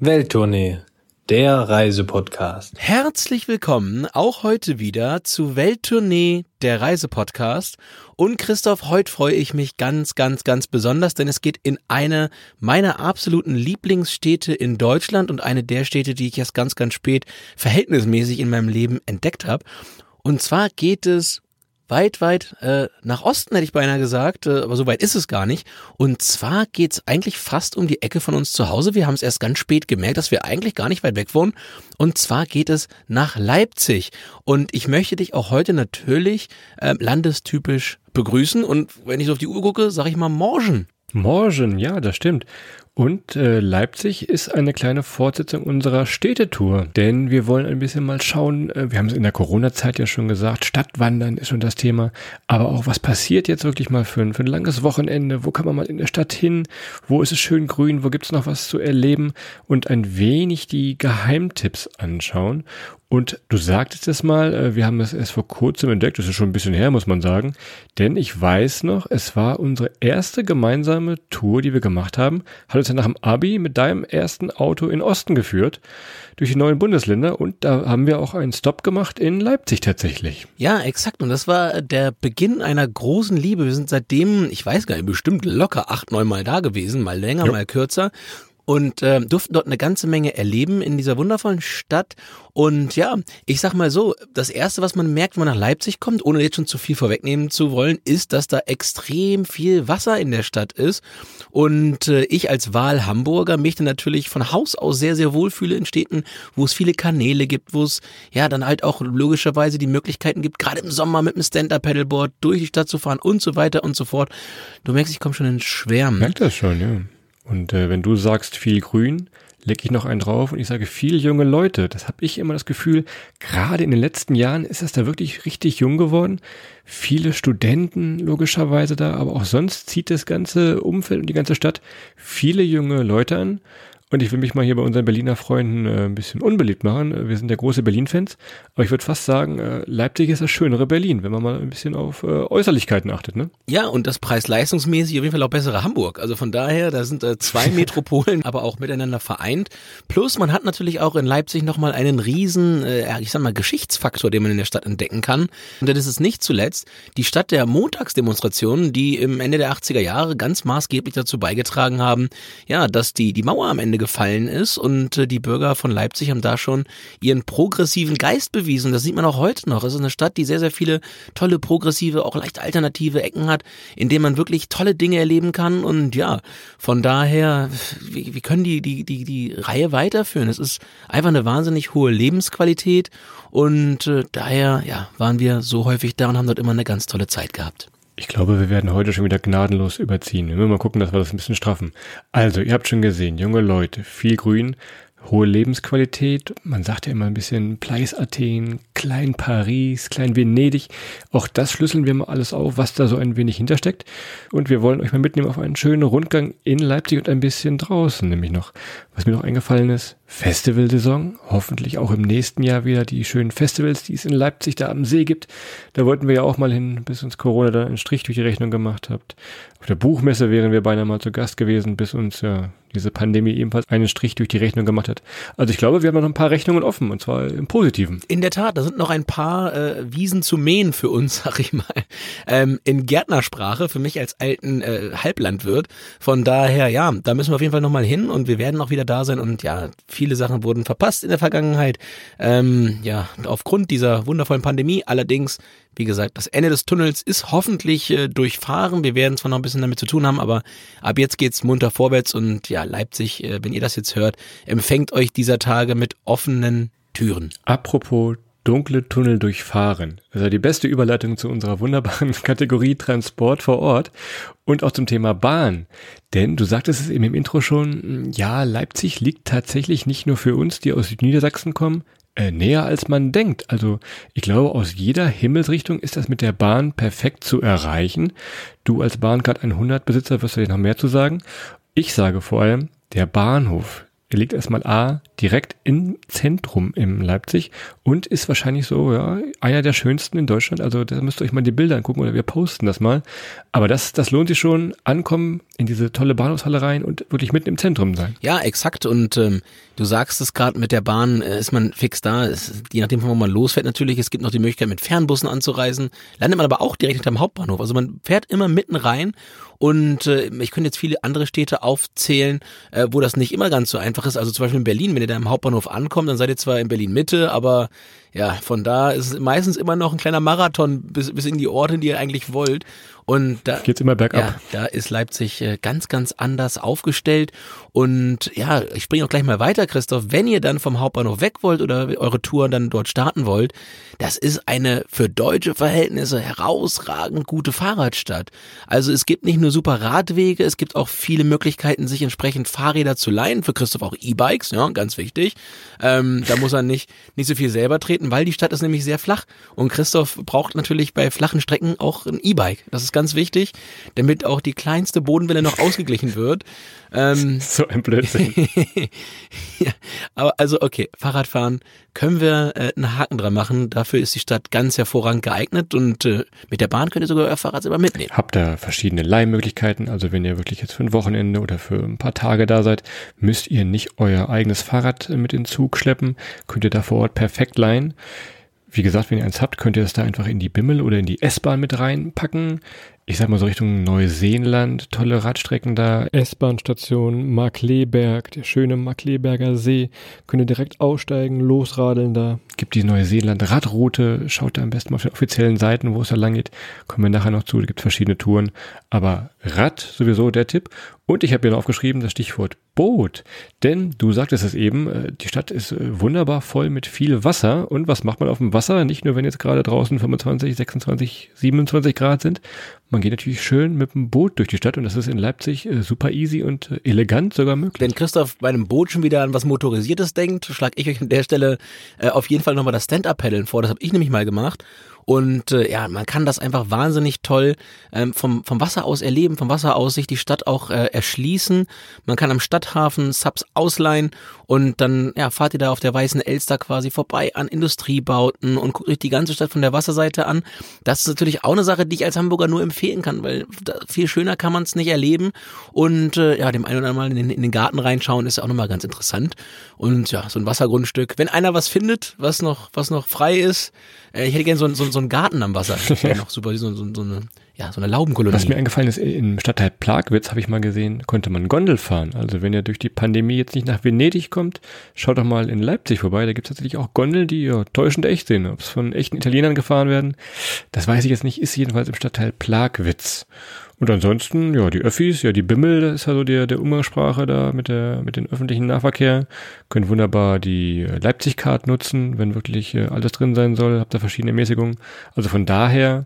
Welttournee, der Reisepodcast. Herzlich willkommen auch heute wieder zu Welttournee, der Reisepodcast. Und Christoph, heute freue ich mich ganz, ganz, ganz besonders, denn es geht in eine meiner absoluten Lieblingsstädte in Deutschland und eine der Städte, die ich erst ganz, ganz spät verhältnismäßig in meinem Leben entdeckt habe. Und zwar geht es weit, weit äh, nach Osten, hätte ich beinahe gesagt, äh, aber so weit ist es gar nicht. Und zwar geht's eigentlich fast um die Ecke von uns zu Hause. Wir haben es erst ganz spät gemerkt, dass wir eigentlich gar nicht weit weg wohnen. Und zwar geht es nach Leipzig. Und ich möchte dich auch heute natürlich äh, landestypisch begrüßen. Und wenn ich so auf die Uhr gucke, sage ich mal Morgen. Morgen, ja, das stimmt. Und äh, Leipzig ist eine kleine Fortsetzung unserer Städtetour, denn wir wollen ein bisschen mal schauen, äh, wir haben es in der Corona-Zeit ja schon gesagt, Stadtwandern ist schon das Thema, aber auch was passiert jetzt wirklich mal für ein, für ein langes Wochenende, wo kann man mal in der Stadt hin, wo ist es schön grün, wo gibt es noch was zu erleben und ein wenig die Geheimtipps anschauen. Und du sagtest es mal, äh, wir haben es erst vor kurzem entdeckt, das ist schon ein bisschen her, muss man sagen. Denn ich weiß noch, es war unsere erste gemeinsame Tour, die wir gemacht haben. Hat ja nach dem Abi mit deinem ersten Auto in Osten geführt, durch die neuen Bundesländer. Und da haben wir auch einen Stop gemacht in Leipzig tatsächlich. Ja, exakt. Und das war der Beginn einer großen Liebe. Wir sind seitdem, ich weiß gar nicht, bestimmt locker acht, neun Mal da gewesen, mal länger, ja. mal kürzer und äh, durften dort eine ganze Menge erleben in dieser wundervollen Stadt. Und ja, ich sag mal so, das erste, was man merkt, wenn man nach Leipzig kommt, ohne jetzt schon zu viel vorwegnehmen zu wollen, ist, dass da extrem viel Wasser in der Stadt ist. Und äh, ich als Wahl-Hamburger mich dann natürlich von Haus aus sehr, sehr wohlfühle in Städten, wo es viele Kanäle gibt, wo es ja dann halt auch logischerweise die Möglichkeiten gibt, gerade im Sommer mit einem Stand-Up-Paddleboard durch die Stadt zu fahren und so weiter und so fort. Du merkst, ich komme schon in Schwärmen. Merkt das schon, ja. Und äh, wenn du sagst viel Grün, leg ich noch einen drauf und ich sage viel junge Leute. Das habe ich immer das Gefühl, gerade in den letzten Jahren ist das da wirklich richtig jung geworden. Viele Studenten logischerweise da, aber auch sonst zieht das ganze Umfeld und die ganze Stadt viele junge Leute an. Und ich will mich mal hier bei unseren Berliner Freunden äh, ein bisschen unbeliebt machen. Wir sind ja große Berlin-Fans. Aber ich würde fast sagen, äh, Leipzig ist das schönere Berlin, wenn man mal ein bisschen auf äh, Äußerlichkeiten achtet. Ne? Ja, und das preis-leistungsmäßig auf jeden Fall auch bessere Hamburg. Also von daher, da sind äh, zwei Metropolen, aber auch miteinander vereint. Plus man hat natürlich auch in Leipzig nochmal einen riesen, äh, ich sag mal, Geschichtsfaktor, den man in der Stadt entdecken kann. Und das ist nicht zuletzt die Stadt der Montagsdemonstrationen, die im Ende der 80er Jahre ganz maßgeblich dazu beigetragen haben, ja, dass die, die Mauer am Ende gefallen ist und äh, die Bürger von Leipzig haben da schon ihren progressiven Geist bewiesen. Das sieht man auch heute noch. Es ist eine Stadt, die sehr, sehr viele tolle, progressive, auch leicht alternative Ecken hat, in denen man wirklich tolle Dinge erleben kann und ja, von daher, wir, wir können die, die, die, die Reihe weiterführen. Es ist einfach eine wahnsinnig hohe Lebensqualität und äh, daher, ja, waren wir so häufig da und haben dort immer eine ganz tolle Zeit gehabt. Ich glaube, wir werden heute schon wieder gnadenlos überziehen. Wir müssen mal gucken, dass wir das ein bisschen straffen. Also, ihr habt schon gesehen, junge Leute, viel Grün, hohe Lebensqualität. Man sagt ja immer ein bisschen Pleis Athen, Klein Paris, Klein Venedig. Auch das schlüsseln wir mal alles auf, was da so ein wenig hintersteckt. Und wir wollen euch mal mitnehmen auf einen schönen Rundgang in Leipzig und ein bisschen draußen, nämlich noch. Was mir noch eingefallen ist, Festivalsaison. Hoffentlich auch im nächsten Jahr wieder die schönen Festivals, die es in Leipzig da am See gibt. Da wollten wir ja auch mal hin, bis uns Corona da einen Strich durch die Rechnung gemacht hat. Auf der Buchmesse wären wir beinahe mal zu Gast gewesen, bis uns ja diese Pandemie ebenfalls einen Strich durch die Rechnung gemacht hat. Also ich glaube, wir haben noch ein paar Rechnungen offen und zwar im Positiven. In der Tat, da sind noch ein paar äh, Wiesen zu mähen für uns, sag ich mal. Ähm, in Gärtnersprache, für mich als alten äh, Halblandwirt. Von daher, ja, da müssen wir auf jeden Fall nochmal hin und wir werden auch wieder da sein und ja, viele Sachen wurden verpasst in der Vergangenheit. Ähm, ja, aufgrund dieser wundervollen Pandemie. Allerdings wie gesagt, das Ende des Tunnels ist hoffentlich äh, durchfahren. Wir werden zwar noch ein bisschen damit zu tun haben, aber ab jetzt geht's munter vorwärts und ja, Leipzig, äh, wenn ihr das jetzt hört, empfängt euch dieser Tage mit offenen Türen. Apropos dunkle Tunnel durchfahren. Also die beste Überleitung zu unserer wunderbaren Kategorie Transport vor Ort und auch zum Thema Bahn. Denn du sagtest es eben im Intro schon, ja, Leipzig liegt tatsächlich nicht nur für uns, die aus Niedersachsen kommen, äh, näher als man denkt. Also ich glaube, aus jeder Himmelsrichtung ist das mit der Bahn perfekt zu erreichen. Du als Bahncard 100 Besitzer wirst du dir noch mehr zu sagen. Ich sage vor allem, der Bahnhof, Er liegt erstmal A direkt im Zentrum im Leipzig und ist wahrscheinlich so, ja, einer der schönsten in Deutschland. Also da müsst ihr euch mal die Bilder angucken oder wir posten das mal. Aber das, das lohnt sich schon. Ankommen in diese tolle Bahnhofshalle rein und wirklich mitten im Zentrum sein. Ja, exakt. Und ähm, du sagst es gerade, mit der Bahn äh, ist man fix da. Es, je nachdem, wo man losfährt natürlich. Es gibt noch die Möglichkeit, mit Fernbussen anzureisen. Landet man aber auch direkt hinterm Hauptbahnhof. Also man fährt immer mitten rein und äh, ich könnte jetzt viele andere Städte aufzählen, äh, wo das nicht immer ganz so einfach ist. Also zum Beispiel in Berlin, wenn ihr da im Hauptbahnhof ankommt, dann seid ihr zwar in Berlin Mitte, aber ja, von da ist es meistens immer noch ein kleiner Marathon bis, bis in die Orte, die ihr eigentlich wollt. Und da geht's immer bergab. Ja, da ist Leipzig äh, ganz, ganz anders aufgestellt. Und ja, ich springe auch gleich mal weiter, Christoph. Wenn ihr dann vom Hauptbahnhof weg wollt oder eure Tour dann dort starten wollt, das ist eine für deutsche Verhältnisse herausragend gute Fahrradstadt. Also es gibt nicht nur super Radwege, es gibt auch viele Möglichkeiten, sich entsprechend Fahrräder zu leihen. Für Christoph auch E-Bikes, ja, ganz wichtig. Ähm, da muss er nicht, nicht so viel selber treten, weil die Stadt ist nämlich sehr flach. Und Christoph braucht natürlich bei flachen Strecken auch ein E-Bike. Das ist ganz wichtig, damit auch die kleinste Bodenwelle noch ausgeglichen wird. Ähm, so ein Blödsinn. ja, aber also okay, Fahrradfahren können wir äh, einen Haken dran machen. Dafür ist die Stadt ganz hervorragend geeignet und äh, mit der Bahn könnt ihr sogar euer Fahrrad selber mitnehmen. Habt da verschiedene Leihmöglichkeiten. Also wenn ihr wirklich jetzt für ein Wochenende oder für ein paar Tage da seid, müsst ihr nicht euer eigenes Fahrrad mit in den Zug schleppen. Könnt ihr da vor Ort perfekt leihen. Wie gesagt, wenn ihr eins habt, könnt ihr das da einfach in die Bimmel oder in die S-Bahn mit reinpacken ich sag mal so Richtung Neuseeland, tolle Radstrecken da. S-Bahn-Station Markleberg, der schöne Markleberger See. Könnt ihr direkt aussteigen, losradeln da. Gibt die Neuseeland-Radroute, schaut da am besten mal auf den offiziellen Seiten, wo es da lang geht. Kommen wir nachher noch zu, da gibt verschiedene Touren. Aber Rad sowieso der Tipp. Und ich habe hier noch aufgeschrieben das Stichwort Boot. Denn du sagtest es eben, äh, die Stadt ist äh, wunderbar voll mit viel Wasser. Und was macht man auf dem Wasser? Nicht nur, wenn jetzt gerade draußen 25, 26, 27 Grad sind. Man geht natürlich schön mit dem Boot durch die Stadt und das ist in Leipzig äh, super easy und elegant sogar möglich. Wenn Christoph bei einem Boot schon wieder an was Motorisiertes denkt, schlage ich euch an der Stelle auf jeden Fall nochmal das Stand-Up-Paddeln vor. Das habe ich nämlich mal gemacht. Und äh, ja, man kann das einfach wahnsinnig toll ähm, vom, vom Wasser aus erleben, vom Wasser aus sich die Stadt auch äh, erschließen. Man kann am Stadthafen Subs ausleihen und dann ja, fahrt ihr da auf der Weißen Elster quasi vorbei an Industriebauten und guckt euch die ganze Stadt von der Wasserseite an. Das ist natürlich auch eine Sache, die ich als Hamburger nur empfehlen kann, weil viel schöner kann man es nicht erleben. Und äh, ja, dem einen oder anderen Mal in den, in den Garten reinschauen ist ja auch nochmal ganz interessant. Und ja, so ein Wassergrundstück. Wenn einer was findet, was noch, was noch frei ist, ich hätte gerne so, so, so einen Garten am Wasser. Das wäre noch super, so, so, so eine ja, so eine Laubenkolonie. Was mir eingefallen ist, im Stadtteil Plagwitz habe ich mal gesehen, konnte man Gondel fahren. Also wenn ihr durch die Pandemie jetzt nicht nach Venedig kommt, schaut doch mal in Leipzig vorbei. Da gibt es tatsächlich auch Gondeln, die ja täuschend echt sind. Ob es von echten Italienern gefahren werden, das weiß ich jetzt nicht, ist jedenfalls im Stadtteil Plagwitz. Und ansonsten, ja, die Öffis, ja, die Bimmel, das ist ja so der, der Umgangssprache da mit der, mit den öffentlichen Nahverkehr. Können wunderbar die Leipzig-Card nutzen, wenn wirklich äh, alles drin sein soll. Habt da verschiedene Mäßigungen. Also von daher,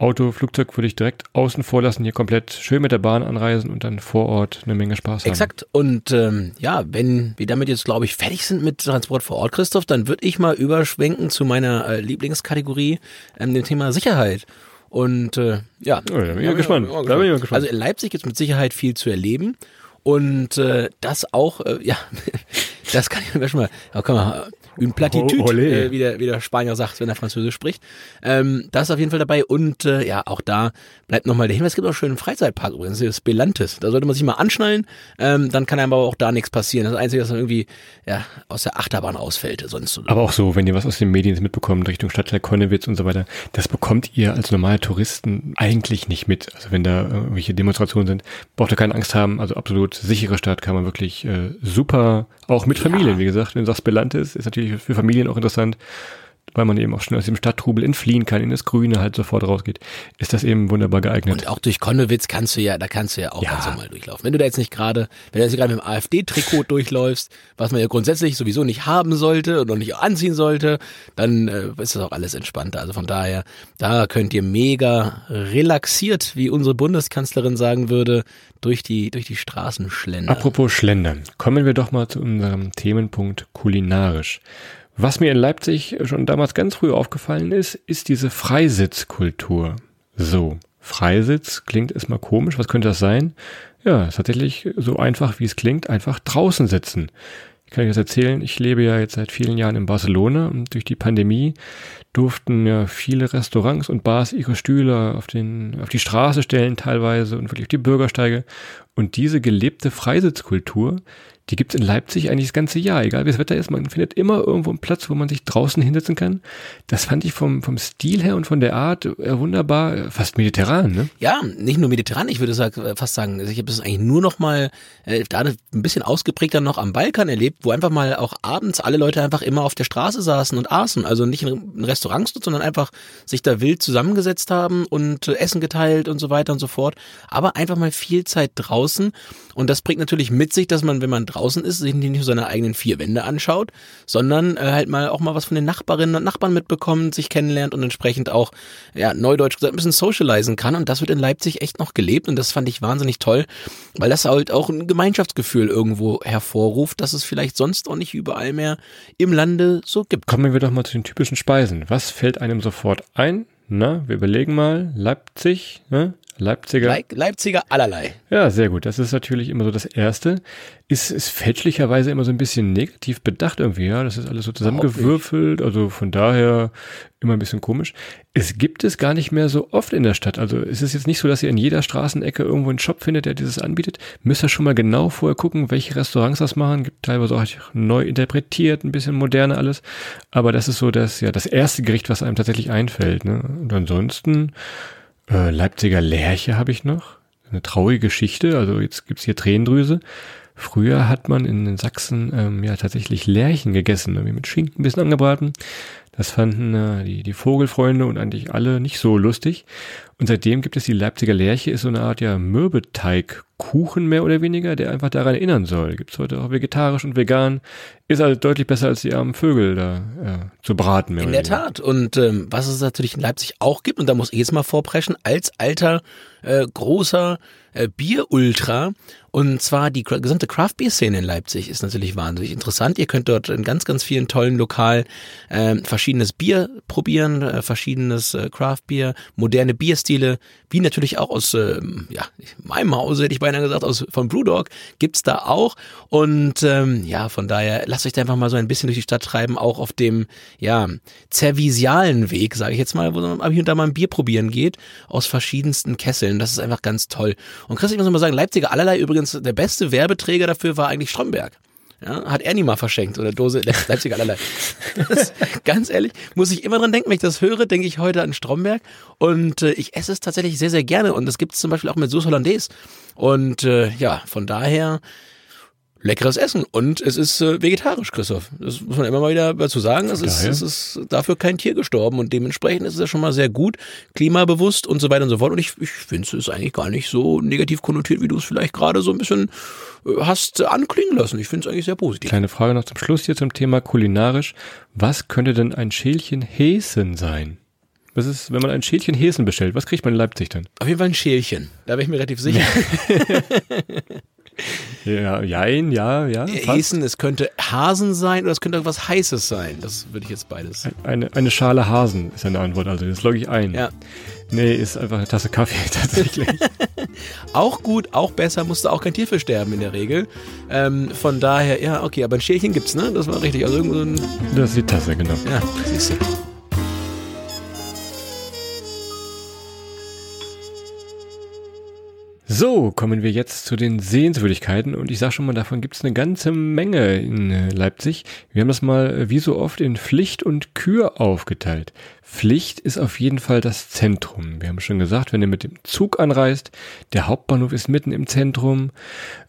Auto, Flugzeug würde ich direkt außen vor lassen, hier komplett schön mit der Bahn anreisen und dann vor Ort eine Menge Spaß haben. Exakt. Und ähm, ja, wenn wir damit jetzt, glaube ich, fertig sind mit Transport vor Ort, Christoph, dann würde ich mal überschwenken zu meiner äh, Lieblingskategorie, ähm, dem Thema Sicherheit. Und äh, ja, oh, da bin ich ja, gespannt. Da bin ich gespannt. Also in Leipzig gibt es mit Sicherheit viel zu erleben. Und äh, das auch, äh, ja, das kann ich mir schon mal, da kann man une platitude, oh, äh, wie, der, wie der Spanier sagt, wenn er Französisch spricht. Ähm, das ist auf jeden Fall dabei und äh, ja, auch da bleibt nochmal der Hinweis, es gibt auch einen schönen Freizeitpark übrigens, das Belantes. Da sollte man sich mal anschnallen, ähm, dann kann einem aber auch da nichts passieren. Das Einzige, was irgendwie ja, aus der Achterbahn ausfällt. Sonst aber auch so, wenn ihr was aus den Medien mitbekommt, Richtung Stadtteil Konnewitz und so weiter, das bekommt ihr als normale Touristen eigentlich nicht mit. Also wenn da irgendwelche Demonstrationen sind, braucht ihr keine Angst haben. Also absolut sichere Stadt kann man wirklich äh, super, auch mit Familien, ja. wie gesagt, wenn du sagst Belantes, ist natürlich für Familien auch interessant, weil man eben auch schnell aus dem Stadttrubel entfliehen kann, in das Grüne halt sofort rausgeht, ist das eben wunderbar geeignet. Und auch durch Konnewitz kannst du ja, da kannst du ja auch ja. ganz normal durchlaufen. Wenn du da jetzt nicht gerade, wenn du jetzt gerade mit dem AfD-Trikot durchläufst, was man ja grundsätzlich sowieso nicht haben sollte und noch nicht anziehen sollte, dann äh, ist das auch alles entspannter. Also von daher, da könnt ihr mega relaxiert, wie unsere Bundeskanzlerin sagen würde, durch die, durch die Straßen schlendern. Apropos Schlendern, kommen wir doch mal zu unserem Themenpunkt kulinarisch. Was mir in Leipzig schon damals ganz früh aufgefallen ist, ist diese Freisitzkultur. So, Freisitz klingt erstmal komisch. Was könnte das sein? Ja, ist tatsächlich so einfach, wie es klingt, einfach draußen sitzen. Ich kann euch das erzählen, ich lebe ja jetzt seit vielen Jahren in Barcelona und durch die Pandemie durften ja viele Restaurants und Bars ihre Stühle auf, den, auf die Straße stellen teilweise und wirklich auf die Bürgersteige. Und diese gelebte Freisitzkultur, die gibt's in Leipzig eigentlich das ganze Jahr, egal wie das Wetter ist. Man findet immer irgendwo einen Platz, wo man sich draußen hinsetzen kann. Das fand ich vom, vom Stil her und von der Art äh, wunderbar, fast mediterran, ne? Ja, nicht nur mediterran, ich würde äh, fast sagen, ich habe es eigentlich nur noch mal äh, da ein bisschen ausgeprägter noch am Balkan erlebt, wo einfach mal auch abends alle Leute einfach immer auf der Straße saßen und aßen. Also nicht in Restaurants, sondern einfach sich da wild zusammengesetzt haben und äh, Essen geteilt und so weiter und so fort. Aber einfach mal viel Zeit draußen. Und das bringt natürlich mit sich, dass man, wenn man draußen ist, sich nicht nur seine eigenen vier Wände anschaut, sondern äh, halt mal auch mal was von den Nachbarinnen und Nachbarn mitbekommt, sich kennenlernt und entsprechend auch, ja, neudeutsch gesagt, ein bisschen socialisen kann. Und das wird in Leipzig echt noch gelebt und das fand ich wahnsinnig toll, weil das halt auch ein Gemeinschaftsgefühl irgendwo hervorruft, dass es vielleicht sonst auch nicht überall mehr im Lande so gibt. Kommen wir doch mal zu den typischen Speisen. Was fällt einem sofort ein? Na, wir überlegen mal. Leipzig, ne? Leipziger. Leip Leipziger allerlei. Ja, sehr gut. Das ist natürlich immer so das Erste. Ist, ist fälschlicherweise immer so ein bisschen negativ bedacht irgendwie, ja. Das ist alles so zusammengewürfelt. Also von daher immer ein bisschen komisch. Es gibt es gar nicht mehr so oft in der Stadt. Also es ist jetzt nicht so, dass ihr in jeder Straßenecke irgendwo einen Shop findet, der dieses anbietet. Müsst ihr schon mal genau vorher gucken, welche Restaurants das machen. Gibt teilweise auch neu interpretiert, ein bisschen moderner alles. Aber das ist so das, ja, das erste Gericht, was einem tatsächlich einfällt. Ne? Und ansonsten äh, Leipziger Lerche habe ich noch. Eine traurige Geschichte. Also jetzt gibt's hier Tränendrüse. Früher hat man in Sachsen ähm, ja tatsächlich Lerchen gegessen, irgendwie mit Schinken ein bisschen angebraten. Das fanden äh, die, die Vogelfreunde und eigentlich alle nicht so lustig. Und seitdem gibt es die Leipziger Lerche, ist so eine Art ja Mürbeteigkuchen mehr oder weniger, der einfach daran erinnern soll. Gibt's heute auch vegetarisch und vegan. Ist also deutlich besser als die armen Vögel da ja, zu braten. Mehr In oder der Tat. Und ähm, was es natürlich in Leipzig auch gibt, und da muss ich jetzt mal vorpreschen, als alter, äh, großer äh, Bier-Ultra, und zwar die gesamte Craft-Bier-Szene in Leipzig ist natürlich wahnsinnig interessant. Ihr könnt dort in ganz, ganz vielen tollen Lokalen äh, verschiedenes Bier probieren, äh, verschiedenes äh, Craft-Bier, moderne Bierstile, wie natürlich auch aus äh, ja, meinem Hause, hätte ich beinahe gesagt, aus von Brewdog, gibt's da auch. Und ähm, ja, von daher lasst euch da einfach mal so ein bisschen durch die Stadt treiben, auch auf dem ja zervisialen Weg, sage ich jetzt mal, wo man hier und da mal ein Bier probieren geht, aus verschiedensten Kesseln. Das ist einfach ganz toll. Und Chris, ich muss mal sagen, Leipziger allerlei übrigens der beste Werbeträger dafür war eigentlich Stromberg. Ja, hat Ernie mal verschenkt oder Dose Leipzig allerlei. Das, ganz ehrlich, muss ich immer dran denken, wenn ich das höre, denke ich heute an Stromberg. Und äh, ich esse es tatsächlich sehr, sehr gerne. Und das gibt es zum Beispiel auch mit Sauce Hollandaise. Und äh, ja, von daher leckeres Essen und es ist äh, vegetarisch, Christoph. Das muss man immer mal wieder dazu sagen. Es ist, es ist dafür kein Tier gestorben und dementsprechend ist es ja schon mal sehr gut, klimabewusst und so weiter und so fort. Und ich, ich finde es ist eigentlich gar nicht so negativ konnotiert, wie du es vielleicht gerade so ein bisschen äh, hast anklingen lassen. Ich finde es eigentlich sehr positiv. Kleine Frage noch zum Schluss hier zum Thema kulinarisch. Was könnte denn ein Schälchen Häsen sein? Was ist, wenn man ein Schälchen Häsen bestellt? Was kriegt man in Leipzig dann? Auf jeden Fall ein Schälchen. Da bin ich mir relativ sicher. Ja, jein, ja, ja. Äh, Häsen, es könnte Hasen sein oder es könnte irgendwas Heißes sein. Das würde ich jetzt beides. Eine, eine Schale Hasen ist eine Antwort, also das logge ich ein. Ja. Nee, ist einfach eine Tasse Kaffee tatsächlich. auch gut, auch besser, musste auch kein Tier für sterben in der Regel. Ähm, von daher, ja, okay, aber ein Schälchen gibt's, ne? Das war richtig. Also irgendwo so ein. Das ist die Tasse, genau. Ja, siehst du. So, kommen wir jetzt zu den Sehenswürdigkeiten und ich sage schon mal, davon gibt es eine ganze Menge in äh, Leipzig. Wir haben das mal äh, wie so oft in Pflicht und Kür aufgeteilt. Pflicht ist auf jeden Fall das Zentrum. Wir haben schon gesagt, wenn ihr mit dem Zug anreist, der Hauptbahnhof ist mitten im Zentrum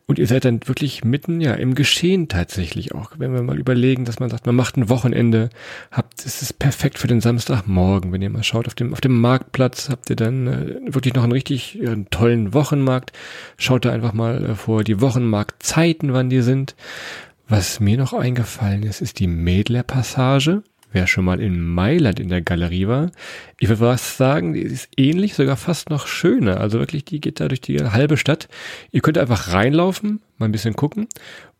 und ihr seid dann wirklich mitten ja im Geschehen tatsächlich auch. Wenn wir mal überlegen, dass man sagt, man macht ein Wochenende, habt, es ist perfekt für den Samstagmorgen. Wenn ihr mal schaut auf dem auf dem Marktplatz, habt ihr dann äh, wirklich noch einen richtig einen tollen Wochenmarkt. Schaut da einfach mal äh, vor die Wochenmarktzeiten, wann die sind. Was mir noch eingefallen ist, ist die Mädler Passage. Wer schon mal in Mailand in der Galerie war, ich würde was sagen, die ist ähnlich, sogar fast noch schöner. Also wirklich, die geht da durch die halbe Stadt. Ihr könnt einfach reinlaufen, mal ein bisschen gucken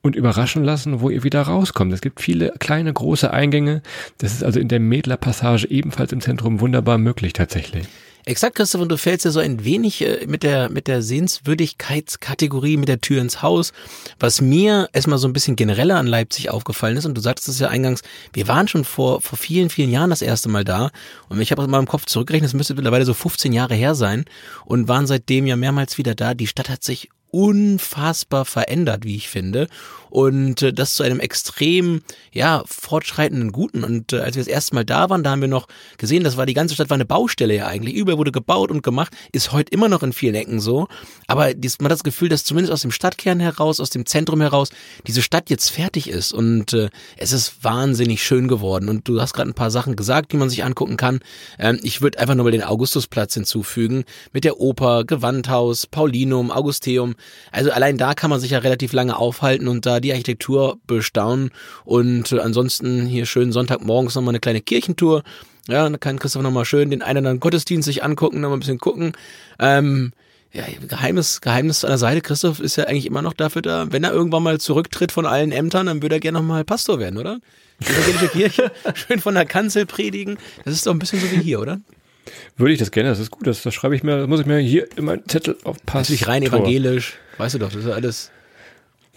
und überraschen lassen, wo ihr wieder rauskommt. Es gibt viele kleine, große Eingänge. Das ist also in der Mädler Passage ebenfalls im Zentrum wunderbar möglich tatsächlich. Exakt, Christoph, und du fällst ja so ein wenig äh, mit der, mit der Sehenswürdigkeitskategorie, mit der Tür ins Haus. Was mir erstmal so ein bisschen genereller an Leipzig aufgefallen ist, und du sagtest es ja eingangs, wir waren schon vor, vor vielen, vielen Jahren das erste Mal da. Und ich habe mal im Kopf zurückgerechnet, es müsste mittlerweile so 15 Jahre her sein und waren seitdem ja mehrmals wieder da. Die Stadt hat sich unfassbar verändert, wie ich finde. Und äh, das zu einem extrem, ja, fortschreitenden Guten. Und äh, als wir das erste Mal da waren, da haben wir noch gesehen, das war die ganze Stadt war eine Baustelle ja eigentlich. Überall wurde gebaut und gemacht, ist heute immer noch in vielen Ecken so. Aber dies, man hat das Gefühl, dass zumindest aus dem Stadtkern heraus, aus dem Zentrum heraus, diese Stadt jetzt fertig ist. Und äh, es ist wahnsinnig schön geworden. Und du hast gerade ein paar Sachen gesagt, die man sich angucken kann. Ähm, ich würde einfach nur mal den Augustusplatz hinzufügen. Mit der Oper, Gewandhaus, Paulinum, Augusteum. Also allein da kann man sich ja relativ lange aufhalten und da die Architektur bestaunen. Und äh, ansonsten hier schön Sonntagmorgens nochmal eine kleine Kirchentour. Ja, dann kann Christoph nochmal schön den einen oder anderen Gottesdienst sich angucken, nochmal ein bisschen gucken. Ähm, ja, Geheimnis, Geheimnis an der Seite. Christoph ist ja eigentlich immer noch dafür da, wenn er irgendwann mal zurücktritt von allen Ämtern, dann würde er gerne nochmal Pastor werden, oder? Evangelische Kirche, schön von der Kanzel predigen. Das ist doch ein bisschen so wie hier, oder? Würde ich das gerne, das ist gut, das, das schreibe ich mir, das muss ich mir hier in meinen Zettel aufpassen. Natürlich rein evangelisch, weißt du doch, das ist alles.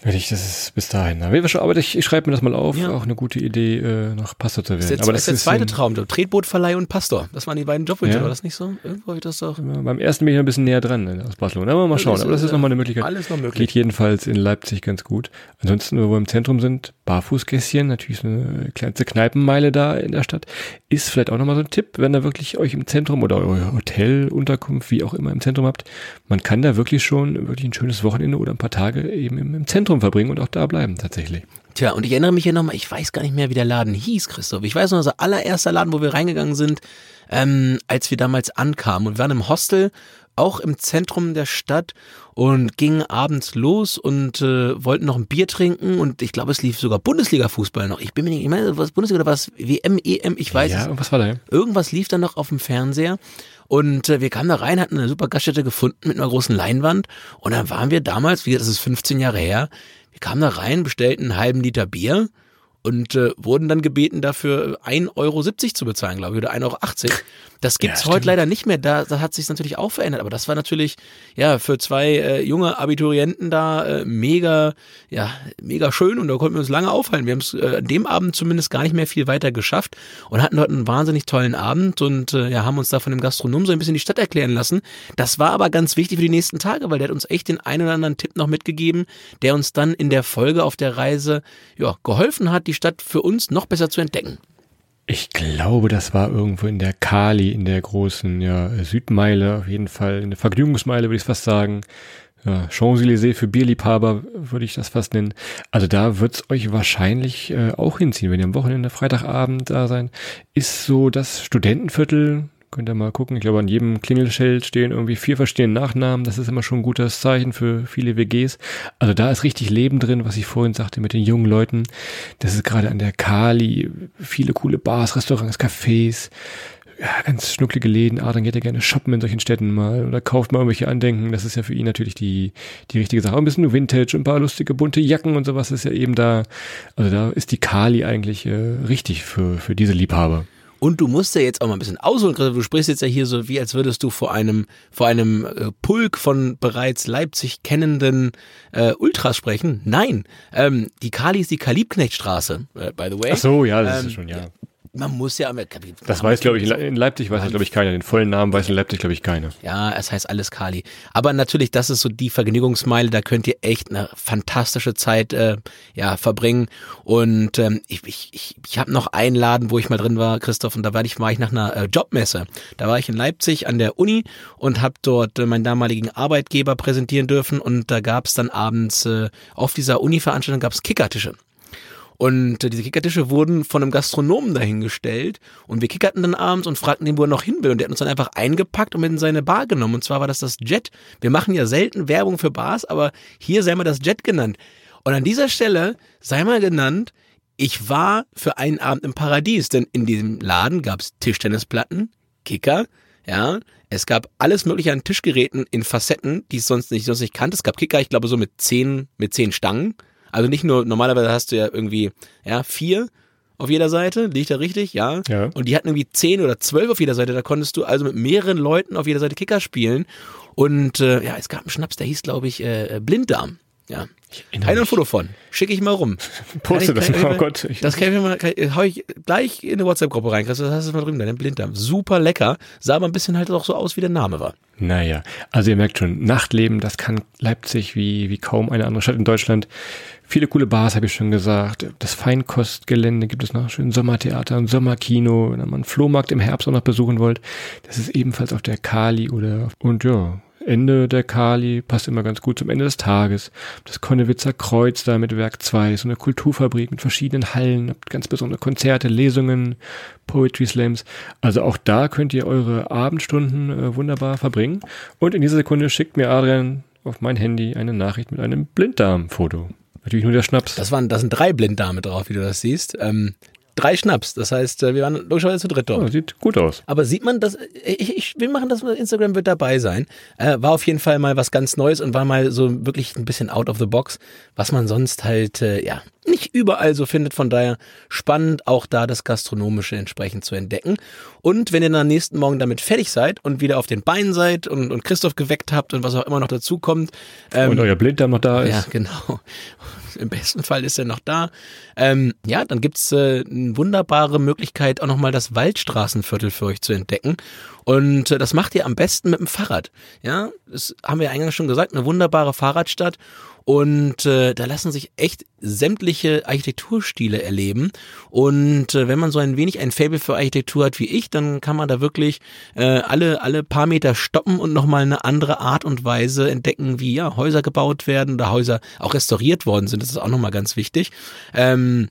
Werde ich, das ist bis dahin. Aber ich, ich schreibe mir das mal auf. Ja. Auch eine gute Idee, äh, noch Pastor zu werden. Das ist, jetzt, aber das ist der zweite Traum. Tretbootverleih und Pastor. Das waren die beiden Jobwünsche, ja. war das nicht so? Irgendwo habe ich das doch. Ja, beim ersten bin ich ein bisschen näher dran ne, aus Barcelona. Aber mal schauen. aber das ist nochmal eine Möglichkeit. Alles noch möglich. Geht jedenfalls in Leipzig ganz gut. Ansonsten, wo wir im Zentrum sind, Barfußgässchen, natürlich so eine kleinste Kneipenmeile da in der Stadt. Ist vielleicht auch nochmal so ein Tipp, wenn ihr wirklich euch im Zentrum oder eure Hotelunterkunft, wie auch immer im Zentrum habt. Man kann da wirklich schon wirklich ein schönes Wochenende oder ein paar Tage eben im, im Zentrum verbringen und auch da bleiben tatsächlich. Tja, und ich erinnere mich hier nochmal, ich weiß gar nicht mehr, wie der Laden hieß, Christoph. Ich weiß noch, unser allererster Laden, wo wir reingegangen sind, ähm, als wir damals ankamen. Und wir waren im Hostel, auch im Zentrum der Stadt und gingen abends los und äh, wollten noch ein Bier trinken und ich glaube, es lief sogar Bundesliga-Fußball noch. Ich bin mir nicht, ich meine, was Bundesliga oder was WM, EM, ich weiß ja, es. Ja, was war da? Irgendwas lief dann noch auf dem Fernseher und äh, wir kamen da rein, hatten eine super Gaststätte gefunden mit einer großen Leinwand und dann waren wir damals, wie das ist 15 Jahre her, wir kamen da rein, bestellten einen halben Liter Bier und äh, wurden dann gebeten, dafür 1,70 Euro zu bezahlen, glaube ich, oder 1,80 Euro. Das gibt's ja, heute leider nicht mehr. Da, da hat sich natürlich auch verändert. Aber das war natürlich ja für zwei äh, junge Abiturienten da äh, mega, ja mega schön und da konnten wir uns lange aufhalten. Wir haben es äh, an dem Abend zumindest gar nicht mehr viel weiter geschafft und hatten dort einen wahnsinnig tollen Abend und äh, ja haben uns da von dem Gastronom so ein bisschen die Stadt erklären lassen. Das war aber ganz wichtig für die nächsten Tage, weil der hat uns echt den einen oder anderen Tipp noch mitgegeben, der uns dann in der Folge auf der Reise ja geholfen hat, die Stadt für uns noch besser zu entdecken. Ich glaube, das war irgendwo in der Kali, in der großen ja, Südmeile, auf jeden Fall in der Vergnügungsmeile, würde ich fast sagen. Ja, Champs-Élysées für Bierliebhaber würde ich das fast nennen. Also da wird's euch wahrscheinlich äh, auch hinziehen, wenn ihr am Wochenende, Freitagabend da sein. Ist so das Studentenviertel, Könnt ihr mal gucken. Ich glaube, an jedem Klingelschild stehen irgendwie vier verschiedene Nachnamen. Das ist immer schon ein gutes Zeichen für viele WGs. Also da ist richtig Leben drin, was ich vorhin sagte mit den jungen Leuten. Das ist gerade an der Kali. Viele coole Bars, Restaurants, Cafés. Ja, ganz schnucklige Läden. Ah, dann geht er gerne shoppen in solchen Städten mal oder kauft mal irgendwelche Andenken. Das ist ja für ihn natürlich die, die richtige Sache. Ein bisschen Vintage, ein paar lustige bunte Jacken und sowas ist ja eben da. Also da ist die Kali eigentlich äh, richtig für, für diese Liebhaber. Und du musst ja jetzt auch mal ein bisschen ausholen. Du sprichst jetzt ja hier so, wie als würdest du vor einem, vor einem äh, Pulk von bereits Leipzig kennenden äh, Ultras sprechen. Nein, ähm, die Kali ist die Kalibknechtstraße, äh, by the way. Ach so, ja, das ähm, ist schon, ja man muss ja. Das weiß, glaube ich, in Leipzig weiß glaube ich, keiner. Den vollen Namen weiß in Leipzig, glaube ich, keiner. Ja, es heißt alles Kali. Aber natürlich, das ist so die Vergnügungsmeile, da könnt ihr echt eine fantastische Zeit äh, ja, verbringen. Und ähm, ich, ich, ich, ich habe noch einen Laden, wo ich mal drin war, Christoph, und da war ich, war ich nach einer äh, Jobmesse. Da war ich in Leipzig an der Uni und habe dort äh, meinen damaligen Arbeitgeber präsentieren dürfen. Und da gab es dann abends äh, auf dieser Uni-Veranstaltung gab es Kickertische. Und diese Kickertische wurden von einem Gastronomen dahingestellt und wir kickerten dann abends und fragten ihn, wo er noch hin will. Und der hat uns dann einfach eingepackt und mit in seine Bar genommen. Und zwar war das das Jet. Wir machen ja selten Werbung für Bars, aber hier sei mal das Jet genannt. Und an dieser Stelle sei mal genannt, ich war für einen Abend im Paradies, denn in diesem Laden gab es Tischtennisplatten, Kicker, ja, es gab alles mögliche an Tischgeräten in Facetten, die es sonst nicht, sonst nicht kannte. Es gab Kicker, ich glaube so mit zehn, mit zehn Stangen. Also nicht nur, normalerweise hast du ja irgendwie, ja, vier auf jeder Seite, liegt da richtig, ja. Ja. Und die hatten irgendwie zehn oder zwölf auf jeder Seite. Da konntest du also mit mehreren Leuten auf jeder Seite Kicker spielen. Und äh, ja, es gab einen Schnaps, der hieß, glaube ich, äh, Blinddarm. Ja. ein mich. Foto von. Schicke ich mal rum. Poste das mal, oh Gott. Ich, Das kann ich mir mal, kann, hau ich gleich in eine WhatsApp-Gruppe rein. Chris, Das hast du mal drüben, dein Blinddarm. Super lecker. Sah aber ein bisschen halt auch so aus, wie der Name war. Naja, also ihr merkt schon, Nachtleben, das kann Leipzig wie, wie kaum eine andere Stadt in Deutschland. Viele coole Bars, habe ich schon gesagt. Das Feinkostgelände gibt es noch, schön Sommertheater und Sommerkino. Wenn ihr mal einen Flohmarkt im Herbst auch noch besuchen wollt, das ist ebenfalls auf der Kali oder, und ja, Ende der Kali passt immer ganz gut zum Ende des Tages. Das Konnewitzer Kreuz da mit Werk 2, so eine Kulturfabrik mit verschiedenen Hallen, habt ganz besondere Konzerte, Lesungen, Poetry Slams. Also auch da könnt ihr eure Abendstunden äh, wunderbar verbringen. Und in dieser Sekunde schickt mir Adrian auf mein Handy eine Nachricht mit einem Blinddarmfoto. Natürlich nur der Schnaps. Das waren, da sind drei Blinddarme drauf, wie du das siehst. Ähm, drei Schnaps. Das heißt, äh, wir waren logischerweise zu dritt dort. Oh, sieht gut aus. Aber sieht man das? Ich, ich, wir machen das, Instagram wird dabei sein. Äh, war auf jeden Fall mal was ganz Neues und war mal so wirklich ein bisschen out of the box, was man sonst halt, äh, ja, nicht überall so findet. Von daher spannend, auch da das Gastronomische entsprechend zu entdecken. Und wenn ihr dann am nächsten Morgen damit fertig seid und wieder auf den Beinen seid und, und Christoph geweckt habt und was auch immer noch dazu kommt, ähm, Und euer Blinddarm noch da ist. ja, genau. Im besten Fall ist er noch da. Ähm, ja, dann gibt's äh, eine wunderbare Möglichkeit, auch nochmal das Waldstraßenviertel für euch zu entdecken. Und äh, das macht ihr am besten mit dem Fahrrad. Ja, das haben wir eingangs schon gesagt, eine wunderbare Fahrradstadt. Und äh, da lassen sich echt sämtliche Architekturstile erleben. Und äh, wenn man so ein wenig ein Faible für Architektur hat wie ich, dann kann man da wirklich äh, alle, alle paar Meter stoppen und nochmal eine andere Art und Weise entdecken, wie ja Häuser gebaut werden oder Häuser auch restauriert worden sind. Das ist auch nochmal ganz wichtig. Ähm,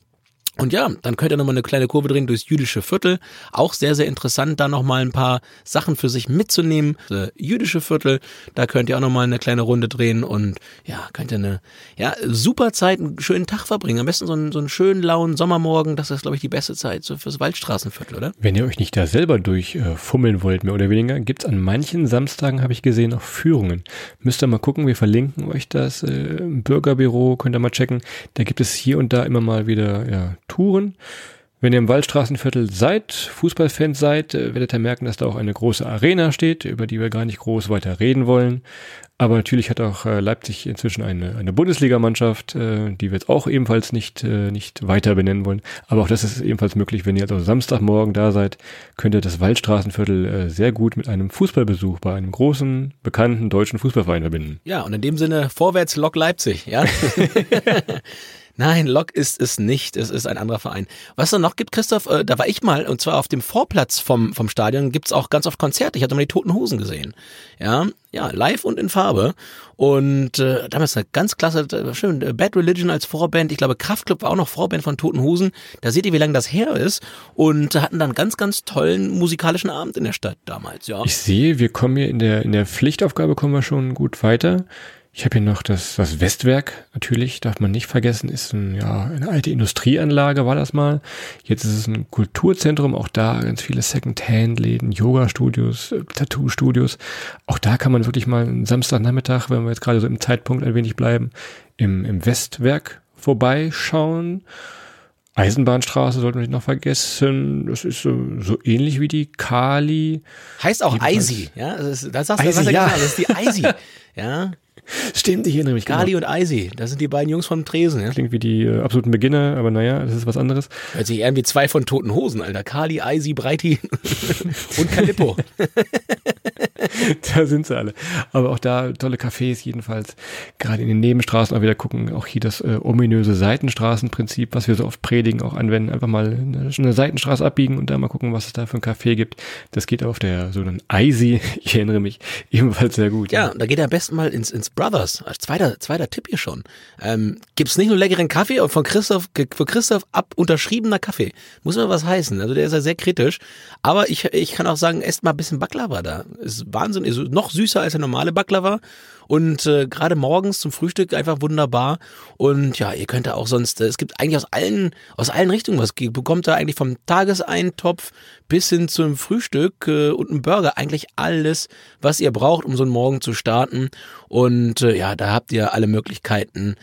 und ja, dann könnt ihr nochmal eine kleine Kurve drehen durchs jüdische Viertel. Auch sehr, sehr interessant, da nochmal ein paar Sachen für sich mitzunehmen. Das jüdische Viertel, da könnt ihr auch nochmal eine kleine Runde drehen und ja, könnt ihr eine ja, super Zeit, einen schönen Tag verbringen. Am besten so einen, so einen schönen lauen Sommermorgen. Das ist, glaube ich, die beste Zeit so fürs Waldstraßenviertel, oder? Wenn ihr euch nicht da selber durchfummeln wollt, mehr oder weniger, gibt's an manchen Samstagen, habe ich gesehen, auch Führungen. Müsst ihr mal gucken, wir verlinken euch das äh, Bürgerbüro, könnt ihr mal checken. Da gibt es hier und da immer mal wieder ja, Touren. Wenn ihr im Waldstraßenviertel seid, Fußballfans seid, äh, werdet ihr merken, dass da auch eine große Arena steht, über die wir gar nicht groß weiter reden wollen. Aber natürlich hat auch äh, Leipzig inzwischen eine, eine Bundesligamannschaft, äh, die wir jetzt auch ebenfalls nicht, nicht weiter benennen wollen. Aber auch das ist ebenfalls möglich, wenn ihr also Samstagmorgen da seid, könnt ihr das Waldstraßenviertel sehr gut mit einem Fußballbesuch bei einem großen, bekannten deutschen Fußballverein verbinden. Ja, und in dem Sinne, vorwärts Lok Leipzig, ja? Nein, Lok ist es nicht. Es ist ein anderer Verein. Was es noch gibt, Christoph, äh, da war ich mal, und zwar auf dem Vorplatz vom, vom Stadion gibt's auch ganz oft Konzerte. Ich hatte mal die Toten Hosen gesehen. Ja, ja, live und in Farbe. Und äh, damals eine ganz klasse, äh, schön, äh, Bad Religion als Vorband. Ich glaube, Kraftklub war auch noch Vorband von Toten Hosen. Da seht ihr, wie lange das her ist. Und hatten dann ganz, ganz tollen musikalischen Abend in der Stadt damals, ja. Ich sehe, wir kommen hier in der, in der Pflichtaufgabe kommen wir schon gut weiter. Ich habe hier noch das, das Westwerk, natürlich, darf man nicht vergessen, ist ein, ja, eine alte Industrieanlage, war das mal. Jetzt ist es ein Kulturzentrum, auch da ganz viele Second-Hand-Läden, Yoga-Studios, Tattoo-Studios. Auch da kann man wirklich mal einen Samstagnachmittag, wenn wir jetzt gerade so im Zeitpunkt ein wenig bleiben, im, im Westwerk vorbeischauen. Eisenbahnstraße sollte man nicht noch vergessen. Das ist so, so ähnlich wie die Kali. Heißt auch. Eisi, ja. Das, ist, das sagst du, Eisi, das ja. genau, das ist die Eisi. Ja, Stimmt, ich erinnere mich Gali und Eisi, das sind die beiden Jungs vom Tresen, ja. Klingt wie die äh, absoluten Beginner, aber naja, das ist was anderes. Hört sich eher wie zwei von toten Hosen, Alter. Kali, Eisi, Breiti und Calippo. da sind sie alle. Aber auch da tolle Cafés jedenfalls. Gerade in den Nebenstraßen auch wieder gucken. Auch hier das äh, ominöse Seitenstraßenprinzip, was wir so oft predigen, auch anwenden. Einfach mal eine, eine Seitenstraße abbiegen und da mal gucken, was es da für ein Café gibt. Das geht auf der sogenannten Eisi, ich erinnere mich, ebenfalls sehr gut. Ja, da geht er am besten mal ins, ins Brothers. Als zweiter, zweiter Tipp hier schon. Ähm, gibt's nicht nur leckeren Kaffee und von Christoph, für Christoph ab unterschriebener Kaffee. Muss immer was heißen. Also der ist ja sehr kritisch. Aber ich, ich kann auch sagen, esst mal ein bisschen Baklava da. Ist Wahnsinn, ist noch süßer als der normale Baklava. Und äh, gerade morgens zum Frühstück einfach wunderbar. Und ja, ihr könnt da auch sonst, äh, es gibt eigentlich aus allen, aus allen Richtungen was. Ihr bekommt da eigentlich vom Tageseintopf bis hin zum Frühstück äh, und einem Burger eigentlich alles, was ihr braucht, um so einen Morgen zu starten. Und äh, ja, da habt ihr alle Möglichkeiten,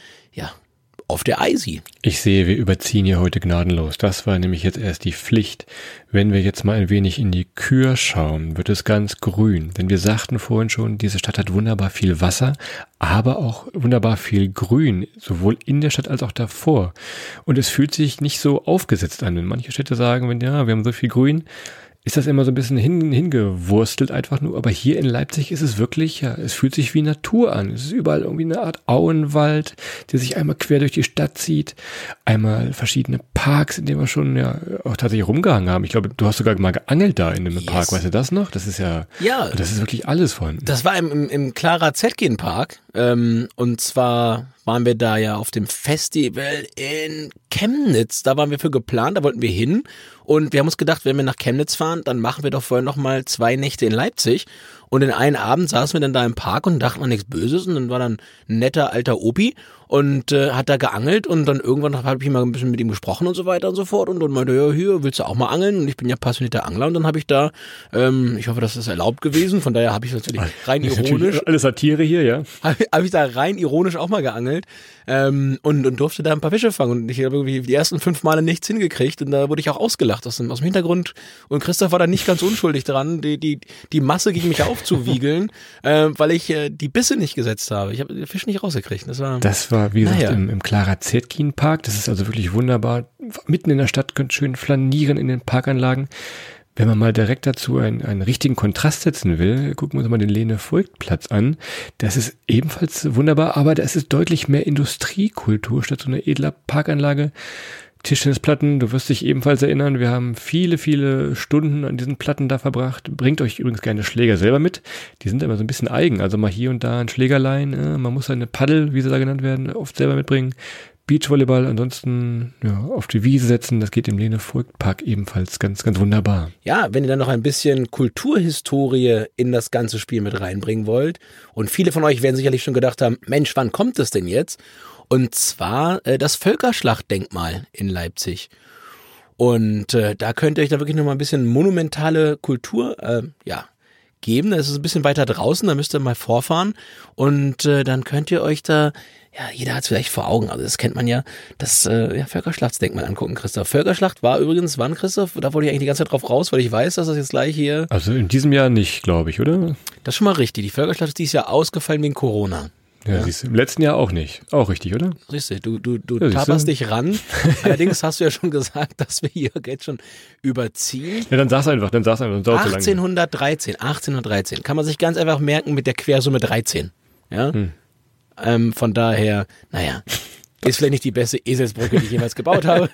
auf der Eisi. Ich sehe, wir überziehen hier heute gnadenlos. Das war nämlich jetzt erst die Pflicht. Wenn wir jetzt mal ein wenig in die Kür schauen, wird es ganz grün. Denn wir sagten vorhin schon, diese Stadt hat wunderbar viel Wasser, aber auch wunderbar viel Grün, sowohl in der Stadt als auch davor. Und es fühlt sich nicht so aufgesetzt an. Wenn manche Städte sagen, wenn ja, wir haben so viel Grün, ist das immer so ein bisschen hin, hingewurstelt einfach nur. Aber hier in Leipzig ist es wirklich, ja, es fühlt sich wie Natur an. Es ist überall irgendwie eine Art Auenwald, der sich einmal quer durch die Stadt zieht. Einmal verschiedene Parks, in denen wir schon ja auch tatsächlich rumgehangen haben. Ich glaube, du hast sogar mal geangelt da in dem yes. Park. Weißt du das noch? Das ist ja, ja, das ist wirklich alles von. Das war im, im, im Clara Zetkin Park. Ähm, und zwar waren wir da ja auf dem Festival in Chemnitz. Da waren wir für geplant, da wollten wir hin. Und wir haben uns gedacht, wenn wir nach Chemnitz fahren, dann machen wir doch vorher nochmal zwei Nächte in Leipzig. Und in einen Abend saßen wir dann da im Park und dachten an nichts Böses. Und dann war dann ein netter alter Opi und äh, hat da geangelt und dann irgendwann habe ich mal ein bisschen mit ihm gesprochen und so weiter und so fort und dann meinte, ja, hier, willst du auch mal angeln? Und ich bin ja passionierter Angler und dann habe ich da, ähm, ich hoffe, das ist erlaubt gewesen, von daher habe ich natürlich rein ironisch. Alles Satire hier, ja. Habe hab ich da rein ironisch auch mal geangelt ähm, und, und durfte da ein paar Fische fangen und ich habe irgendwie die ersten fünf Male nichts hingekriegt und da wurde ich auch ausgelacht aus dem, aus dem Hintergrund und Christoph war da nicht ganz unschuldig dran, die, die, die Masse gegen mich aufzuwiegeln, äh, weil ich äh, die Bisse nicht gesetzt habe. Ich habe den Fisch nicht rausgekriegt. Das war, das war wie gesagt, naja. im, im Clara Zetkin Park. Das ist also wirklich wunderbar. Mitten in der Stadt könnt schön flanieren in den Parkanlagen. Wenn man mal direkt dazu einen, einen richtigen Kontrast setzen will, gucken wir uns mal den Lene Voigt-Platz an. Das ist ebenfalls wunderbar, aber das ist deutlich mehr Industriekultur statt so einer edler Parkanlage. Tischtennisplatten, du wirst dich ebenfalls erinnern, wir haben viele, viele Stunden an diesen Platten da verbracht. Bringt euch übrigens gerne Schläger selber mit. Die sind immer so ein bisschen eigen. Also mal hier und da ein Schlägerlein. Äh, man muss seine Paddel, wie sie da genannt werden, oft selber mitbringen. Beachvolleyball, ansonsten ja, auf die Wiese setzen, das geht im Lene Park ebenfalls ganz, ganz wunderbar. Ja, wenn ihr dann noch ein bisschen Kulturhistorie in das ganze Spiel mit reinbringen wollt und viele von euch werden sicherlich schon gedacht haben, Mensch, wann kommt das denn jetzt? Und zwar äh, das Völkerschlachtdenkmal in Leipzig. Und äh, da könnt ihr euch da wirklich nochmal ein bisschen monumentale Kultur, äh, ja, geben. Das ist ein bisschen weiter draußen, da müsst ihr mal vorfahren. Und äh, dann könnt ihr euch da, ja, jeder hat es vielleicht vor Augen, also das kennt man ja, das äh, ja, Völkerschlachtsdenkmal angucken, Christoph. Völkerschlacht war übrigens, wann, Christoph? Da wollte ich eigentlich die ganze Zeit drauf raus, weil ich weiß, dass das jetzt gleich hier. Also in diesem Jahr nicht, glaube ich, oder? Das ist schon mal richtig. Die Völkerschlacht ist dieses Jahr ausgefallen wegen Corona. Ja. Siehst, im letzten Jahr auch nicht. Auch richtig, oder? Richtig, du, du, du ja, taperst dich ran. Allerdings hast du ja schon gesagt, dass wir hier jetzt schon überziehen. Ja, dann sag's einfach, dann sag's einfach. Dann 1813, 1813. Kann man sich ganz einfach merken mit der Quersumme 13. Ja? Hm. Ähm, von daher, naja, ist vielleicht nicht die beste Eselsbrücke, die ich jemals gebaut habe.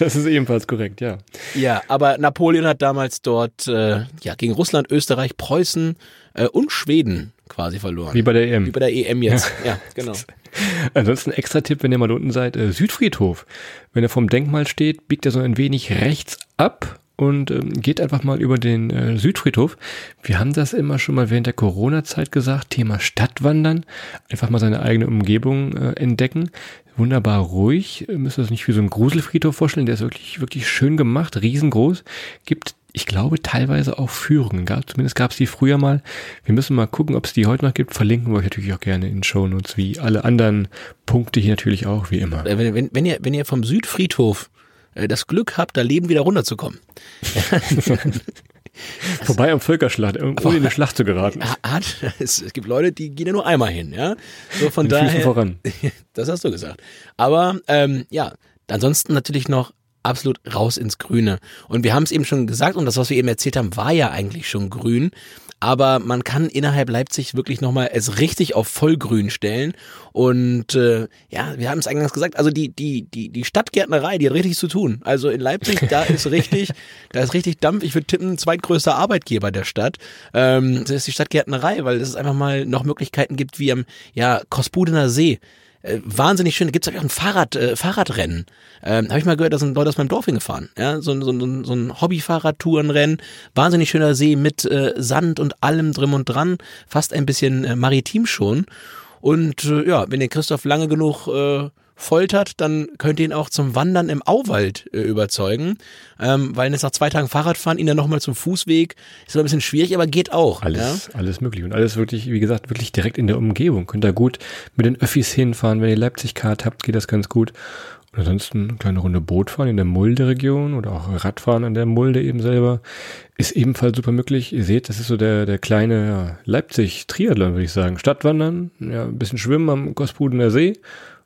Das ist ebenfalls korrekt, ja. Ja, aber Napoleon hat damals dort äh, ja, gegen Russland, Österreich, Preußen äh, und Schweden quasi verloren. Wie bei der EM. Wie bei der EM jetzt. Ja, ja genau. Ansonsten extra Tipp, wenn ihr mal unten seid, äh, Südfriedhof. Wenn er vom Denkmal steht, biegt er so ein wenig rechts ab und ähm, geht einfach mal über den äh, Südfriedhof. Wir haben das immer schon mal während der Corona-Zeit gesagt, Thema Stadtwandern, einfach mal seine eigene Umgebung äh, entdecken. Wunderbar ruhig, müsst ihr das nicht wie so ein Gruselfriedhof vorstellen, der ist wirklich, wirklich schön gemacht, riesengroß, gibt ich glaube, teilweise auch Führungen gab. Zumindest gab es die früher mal. Wir müssen mal gucken, ob es die heute noch gibt. Verlinken wir euch natürlich auch gerne in Show Notes, wie alle anderen Punkte hier natürlich auch, wie immer. Äh, wenn, wenn, wenn, ihr, wenn ihr vom Südfriedhof äh, das Glück habt, da Leben wieder runterzukommen. Vorbei am Völkerschlacht, ohne in eine Schlacht zu geraten. Hat, es, es, gibt Leute, die gehen ja nur einmal hin, ja. So von daher. voran. Das hast du gesagt. Aber ähm, ja, ansonsten natürlich noch absolut raus ins Grüne. Und wir haben es eben schon gesagt und das, was wir eben erzählt haben, war ja eigentlich schon grün. Aber man kann innerhalb Leipzig wirklich nochmal es richtig auf Vollgrün stellen. Und äh, ja, wir haben es eingangs gesagt, also die, die, die, die Stadtgärtnerei, die hat richtig zu tun. Also in Leipzig, da ist richtig, da ist richtig Dampf. Ich würde tippen, zweitgrößter Arbeitgeber der Stadt. Ähm, das ist die Stadtgärtnerei, weil es einfach mal noch Möglichkeiten gibt wie am ja, Kospudener See äh, wahnsinnig schön. Da gibt's auch ein Fahrrad, äh, Fahrradrennen. Ähm, Habe ich mal gehört, da sind Leute aus meinem Dorf hingefahren. Ja, so, so, so, so ein Hobby-Fahrradtourenrennen. Wahnsinnig schöner See mit äh, Sand und allem drin und dran. Fast ein bisschen äh, maritim schon. Und äh, ja, wenn ihr Christoph lange genug äh, foltert, dann könnt ihr ihn auch zum Wandern im Auwald äh, überzeugen. Ähm, weil jetzt nach zwei Tagen Fahrradfahren ihn dann nochmal zum Fußweg ist ein bisschen schwierig, aber geht auch. Alles, ja? alles möglich. Und alles wirklich, wie gesagt, wirklich direkt in der Umgebung. Könnt ihr gut mit den Öffis hinfahren. Wenn ihr Leipzig-Card habt, geht das ganz gut. Und ansonsten eine kleine Runde Boot fahren in der Mulde-Region oder auch Radfahren an der Mulde eben selber ist ebenfalls super möglich. Ihr seht, das ist so der, der kleine ja, Leipzig-Triathlon, würde ich sagen. Stadtwandern, ja, ein bisschen schwimmen am Gospudener See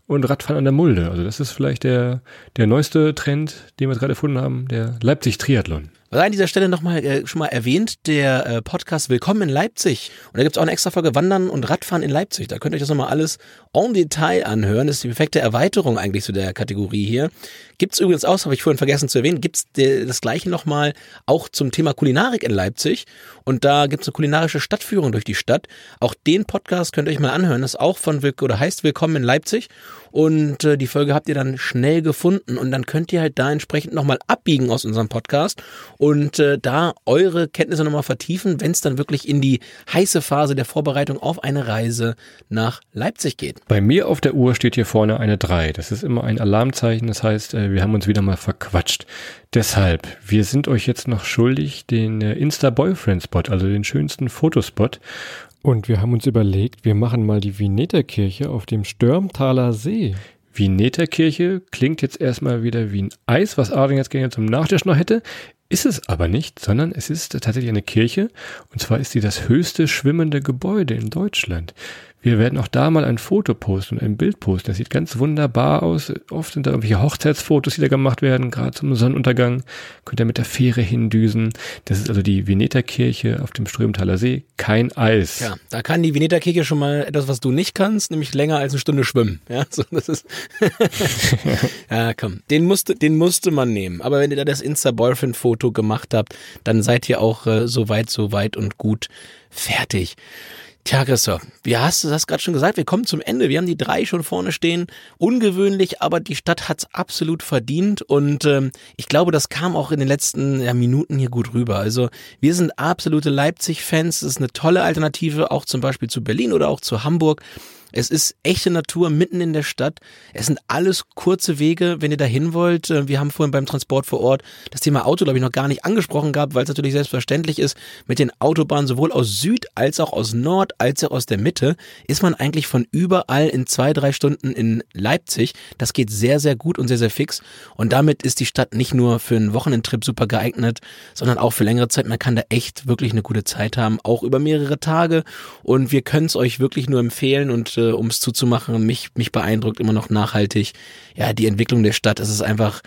und Radfahren an der Mulde. Also das ist vielleicht der, der neueste Trend, den wir gerade erfunden haben, der Leipzig-Triathlon. Also an dieser Stelle nochmal äh, schon mal erwähnt, der äh, Podcast Willkommen in Leipzig. Und da gibt's auch eine extra Folge Wandern und Radfahren in Leipzig. Da könnt ihr euch das nochmal alles en Detail anhören. Das ist die perfekte Erweiterung eigentlich zu der Kategorie hier. Gibt's übrigens auch, habe ich vorhin vergessen zu erwähnen, gibt's das gleiche nochmal auch zum Thema Kulinarik in Leipzig. Und da gibt's eine kulinarische Stadtführung durch die Stadt. Auch den Podcast könnt ihr euch mal anhören. Das ist auch von oder heißt Willkommen in Leipzig. Und äh, die Folge habt ihr dann schnell gefunden und dann könnt ihr halt da entsprechend nochmal abbiegen aus unserem Podcast und äh, da eure Kenntnisse nochmal vertiefen, wenn es dann wirklich in die heiße Phase der Vorbereitung auf eine Reise nach Leipzig geht. Bei mir auf der Uhr steht hier vorne eine 3. Das ist immer ein Alarmzeichen, das heißt, äh, wir haben uns wieder mal verquatscht. Deshalb, wir sind euch jetzt noch schuldig den äh, Insta-Boyfriend-Spot, also den schönsten Fotospot. Und wir haben uns überlegt, wir machen mal die Vineterkirche auf dem Störmtaler See. Vineterkirche klingt jetzt erstmal wieder wie ein Eis, was Adrian jetzt gerne zum Nachtisch noch hätte. Ist es aber nicht, sondern es ist tatsächlich eine Kirche. Und zwar ist sie das höchste schwimmende Gebäude in Deutschland. Wir werden auch da mal ein Foto posten und ein Bild posten. Das sieht ganz wunderbar aus. Oft sind da irgendwelche Hochzeitsfotos, die da gemacht werden, gerade zum Sonnenuntergang. Könnt ihr mit der Fähre hindüsen. Das ist also die Veneterkirche auf dem Strömtaler See. Kein Eis. Ja, da kann die Veneterkirche schon mal etwas, was du nicht kannst, nämlich länger als eine Stunde schwimmen. Ja, so, das ist. ja, komm. Den musste, den musste man nehmen. Aber wenn ihr da das Insta-Boyfriend-Foto gemacht habt, dann seid ihr auch äh, so weit, so weit und gut fertig. Tja, Christoph, wie hast du das gerade schon gesagt? Wir kommen zum Ende. Wir haben die drei schon vorne stehen. Ungewöhnlich, aber die Stadt hat's absolut verdient. Und ähm, ich glaube, das kam auch in den letzten ja, Minuten hier gut rüber. Also wir sind absolute Leipzig-Fans. Das ist eine tolle Alternative, auch zum Beispiel zu Berlin oder auch zu Hamburg. Es ist echte Natur mitten in der Stadt. Es sind alles kurze Wege, wenn ihr da hin wollt. Äh, wir haben vorhin beim Transport vor Ort das Thema Auto, glaube ich, noch gar nicht angesprochen gehabt, weil es natürlich selbstverständlich ist. Mit den Autobahnen sowohl aus Süd als auch aus Nord als auch aus der Mitte ist man eigentlich von überall in zwei, drei Stunden in Leipzig. Das geht sehr, sehr gut und sehr, sehr fix. Und damit ist die Stadt nicht nur für einen Wochenendtrip super geeignet, sondern auch für längere Zeit. Man kann da echt wirklich eine gute Zeit haben, auch über mehrere Tage. Und wir können es euch wirklich nur empfehlen und äh, um es zuzumachen, mich, mich beeindruckt immer noch nachhaltig. Ja, die Entwicklung der Stadt, es ist einfach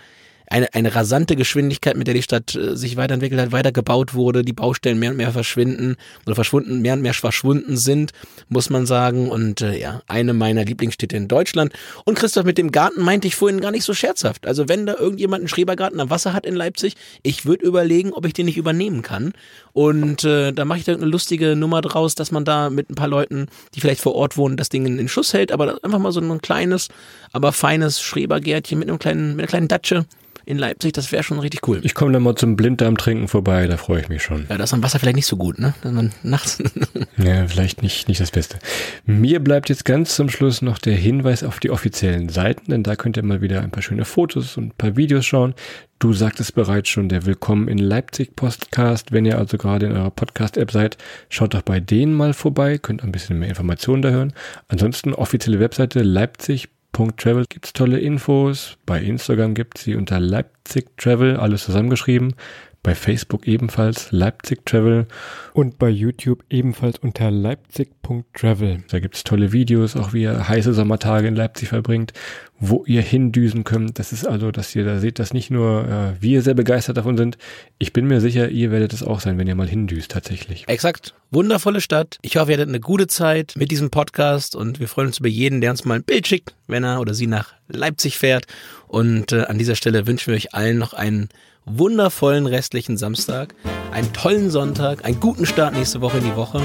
eine, eine rasante Geschwindigkeit, mit der die Stadt äh, sich weiterentwickelt hat, weiter gebaut wurde, die Baustellen mehr und mehr verschwinden oder verschwunden, mehr und mehr verschwunden sind, muss man sagen. Und äh, ja, eine meiner Lieblingsstädte in Deutschland. Und Christoph, mit dem Garten meinte ich vorhin gar nicht so scherzhaft. Also wenn da irgendjemand einen Schrebergarten am Wasser hat in Leipzig, ich würde überlegen, ob ich den nicht übernehmen kann. Und äh, da mache ich da eine lustige Nummer draus, dass man da mit ein paar Leuten, die vielleicht vor Ort wohnen, das Ding in Schuss hält, aber einfach mal so ein kleines, aber feines Schrebergärtchen mit einem kleinen, mit einer kleinen Datsche in Leipzig, das wäre schon richtig cool. Ich komme dann mal zum Blinddarm trinken vorbei, da freue ich mich schon. Ja, das ist am Wasser vielleicht nicht so gut, ne? Dass man nachts. ja, vielleicht nicht, nicht das Beste. Mir bleibt jetzt ganz zum Schluss noch der Hinweis auf die offiziellen Seiten, denn da könnt ihr mal wieder ein paar schöne Fotos und ein paar Videos schauen. Du sagtest bereits schon, der Willkommen in Leipzig Podcast. Wenn ihr also gerade in eurer Podcast-App seid, schaut doch bei denen mal vorbei, könnt ein bisschen mehr Informationen da hören. Ansonsten offizielle Webseite leipzig Travel gibt's tolle Infos. Bei Instagram gibt's sie unter Leipzig Travel, alles zusammengeschrieben. Bei Facebook ebenfalls Leipzig Travel. Und bei YouTube ebenfalls unter leipzig.travel. Da gibt's tolle Videos, auch wie ihr heiße Sommertage in Leipzig verbringt, wo ihr hindüsen könnt. Das ist also, dass ihr da seht, dass nicht nur äh, wir sehr begeistert davon sind. Ich bin mir sicher, ihr werdet es auch sein, wenn ihr mal hindüst tatsächlich. Exakt. Wundervolle Stadt. Ich hoffe, ihr hattet eine gute Zeit mit diesem Podcast und wir freuen uns über jeden, der uns mal ein Bild schickt, wenn er oder sie nach Leipzig fährt. Und äh, an dieser Stelle wünschen wir euch allen noch einen wundervollen restlichen Samstag, einen tollen Sonntag, einen guten Start nächste Woche in die Woche.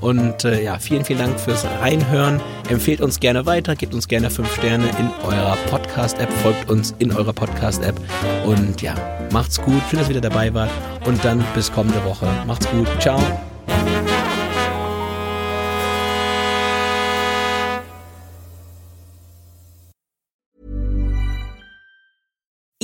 Und äh, ja, vielen, vielen Dank fürs Reinhören. Empfehlt uns gerne weiter, gebt uns gerne fünf Sterne in eurer Podcast-App, folgt uns in eurer Podcast-App. Und ja, macht's gut. Schön, dass ihr wieder dabei wart. Und dann bis kommende Woche. Macht's gut. Ciao.